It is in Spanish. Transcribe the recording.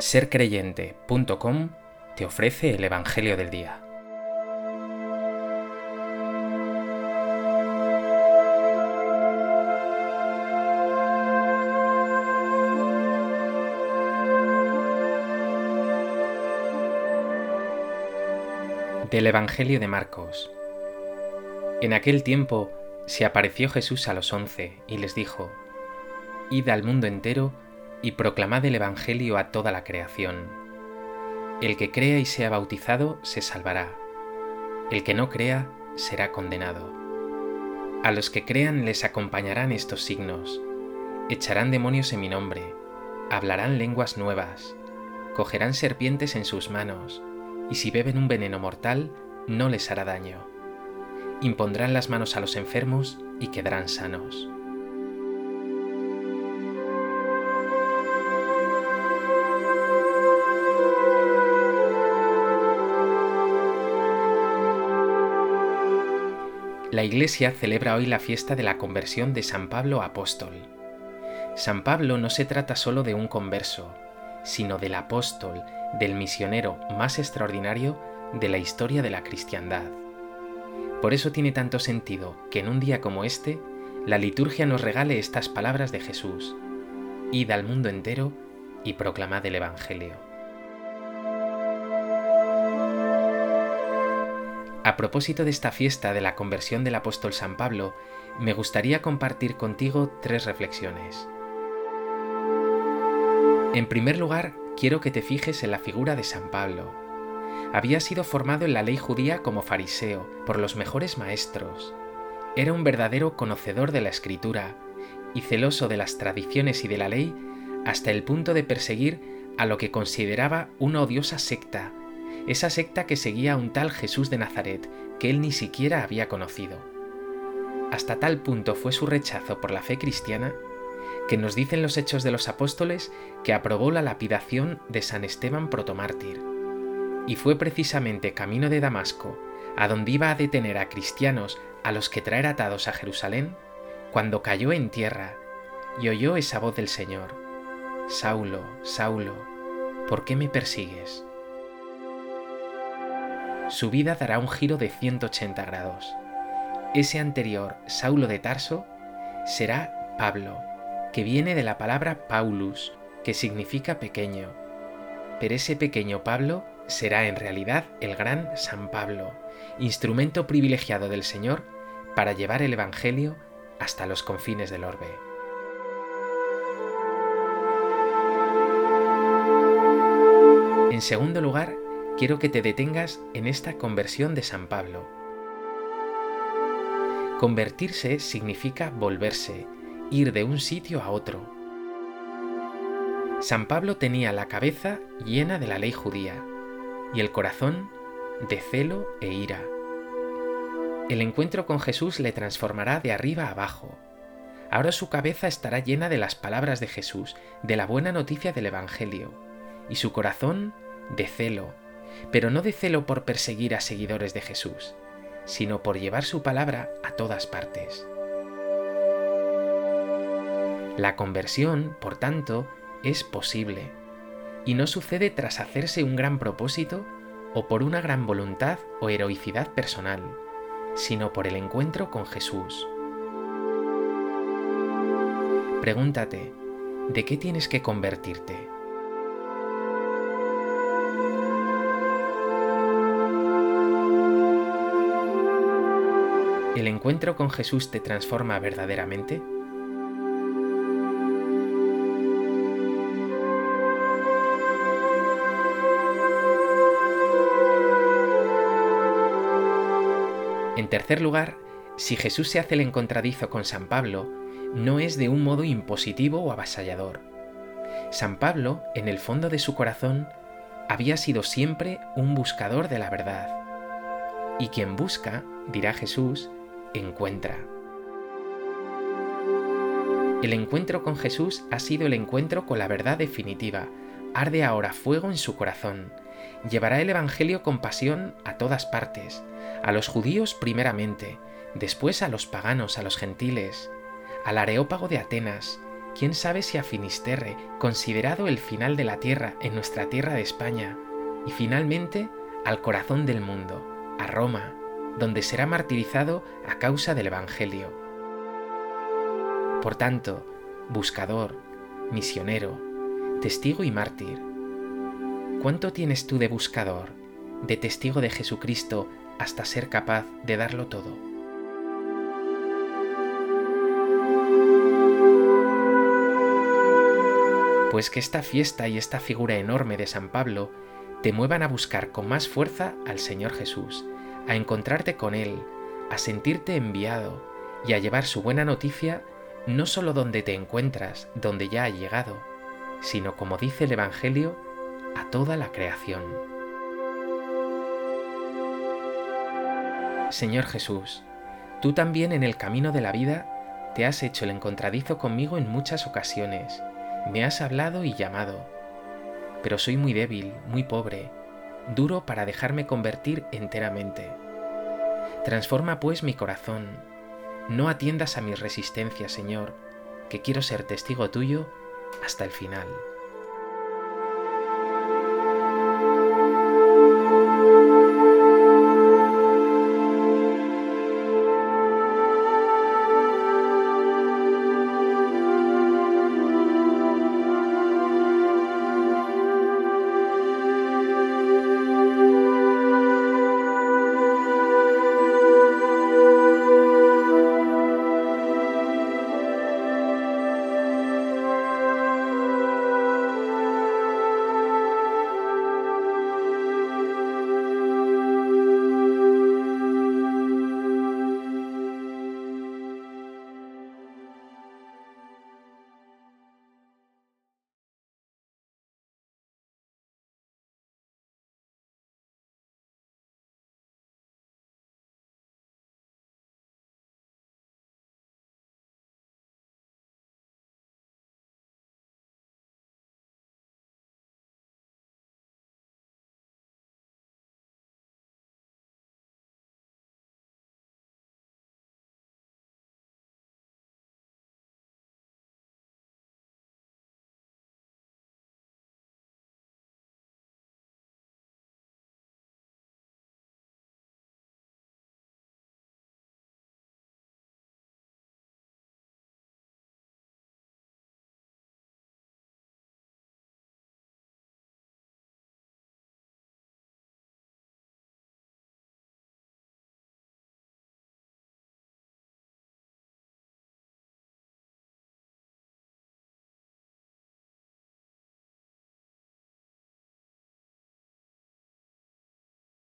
sercreyente.com te ofrece el Evangelio del Día. Del Evangelio de Marcos. En aquel tiempo se apareció Jesús a los once y les dijo, Id al mundo entero y proclamad el Evangelio a toda la creación. El que crea y sea bautizado se salvará. El que no crea será condenado. A los que crean les acompañarán estos signos. Echarán demonios en mi nombre, hablarán lenguas nuevas, cogerán serpientes en sus manos, y si beben un veneno mortal, no les hará daño. Impondrán las manos a los enfermos y quedarán sanos. La Iglesia celebra hoy la fiesta de la conversión de San Pablo Apóstol. San Pablo no se trata solo de un converso, sino del apóstol, del misionero más extraordinario de la historia de la cristiandad. Por eso tiene tanto sentido que en un día como este, la liturgia nos regale estas palabras de Jesús. Id al mundo entero y proclamad el Evangelio. A propósito de esta fiesta de la conversión del apóstol San Pablo, me gustaría compartir contigo tres reflexiones. En primer lugar, quiero que te fijes en la figura de San Pablo. Había sido formado en la ley judía como fariseo por los mejores maestros. Era un verdadero conocedor de la escritura y celoso de las tradiciones y de la ley hasta el punto de perseguir a lo que consideraba una odiosa secta esa secta que seguía a un tal Jesús de Nazaret que él ni siquiera había conocido. Hasta tal punto fue su rechazo por la fe cristiana que nos dicen los hechos de los apóstoles que aprobó la lapidación de San Esteban protomártir. Y fue precisamente camino de Damasco, a donde iba a detener a cristianos a los que traer atados a Jerusalén, cuando cayó en tierra y oyó esa voz del Señor. Saulo, Saulo, ¿por qué me persigues? Su vida dará un giro de 180 grados. Ese anterior Saulo de Tarso será Pablo, que viene de la palabra Paulus, que significa pequeño. Pero ese pequeño Pablo será en realidad el gran San Pablo, instrumento privilegiado del Señor para llevar el Evangelio hasta los confines del orbe. En segundo lugar, quiero que te detengas en esta conversión de San Pablo. Convertirse significa volverse, ir de un sitio a otro. San Pablo tenía la cabeza llena de la ley judía y el corazón de celo e ira. El encuentro con Jesús le transformará de arriba abajo. Ahora su cabeza estará llena de las palabras de Jesús, de la buena noticia del Evangelio, y su corazón de celo, pero no de celo por perseguir a seguidores de Jesús, sino por llevar su palabra a todas partes. La conversión, por tanto, es posible, y no sucede tras hacerse un gran propósito o por una gran voluntad o heroicidad personal, sino por el encuentro con Jesús. Pregúntate, ¿de qué tienes que convertirte? ¿El encuentro con Jesús te transforma verdaderamente? En tercer lugar, si Jesús se hace el encontradizo con San Pablo, no es de un modo impositivo o avasallador. San Pablo, en el fondo de su corazón, había sido siempre un buscador de la verdad. Y quien busca, dirá Jesús, encuentra. El encuentro con Jesús ha sido el encuentro con la verdad definitiva. Arde ahora fuego en su corazón. Llevará el Evangelio con pasión a todas partes, a los judíos primeramente, después a los paganos, a los gentiles, al areópago de Atenas, quién sabe si a Finisterre, considerado el final de la tierra en nuestra tierra de España, y finalmente al corazón del mundo, a Roma, donde será martirizado a causa del Evangelio. Por tanto, buscador, misionero, testigo y mártir, ¿cuánto tienes tú de buscador, de testigo de Jesucristo hasta ser capaz de darlo todo? Pues que esta fiesta y esta figura enorme de San Pablo te muevan a buscar con más fuerza al Señor Jesús, a encontrarte con Él, a sentirte enviado y a llevar su buena noticia no solo donde te encuentras, donde ya ha llegado, sino como dice el Evangelio, a toda la creación. Señor Jesús, tú también en el camino de la vida te has hecho el encontradizo conmigo en muchas ocasiones, me has hablado y llamado, pero soy muy débil, muy pobre, duro para dejarme convertir enteramente. Transforma pues mi corazón, no atiendas a mis resistencias, Señor, que quiero ser testigo tuyo hasta el final.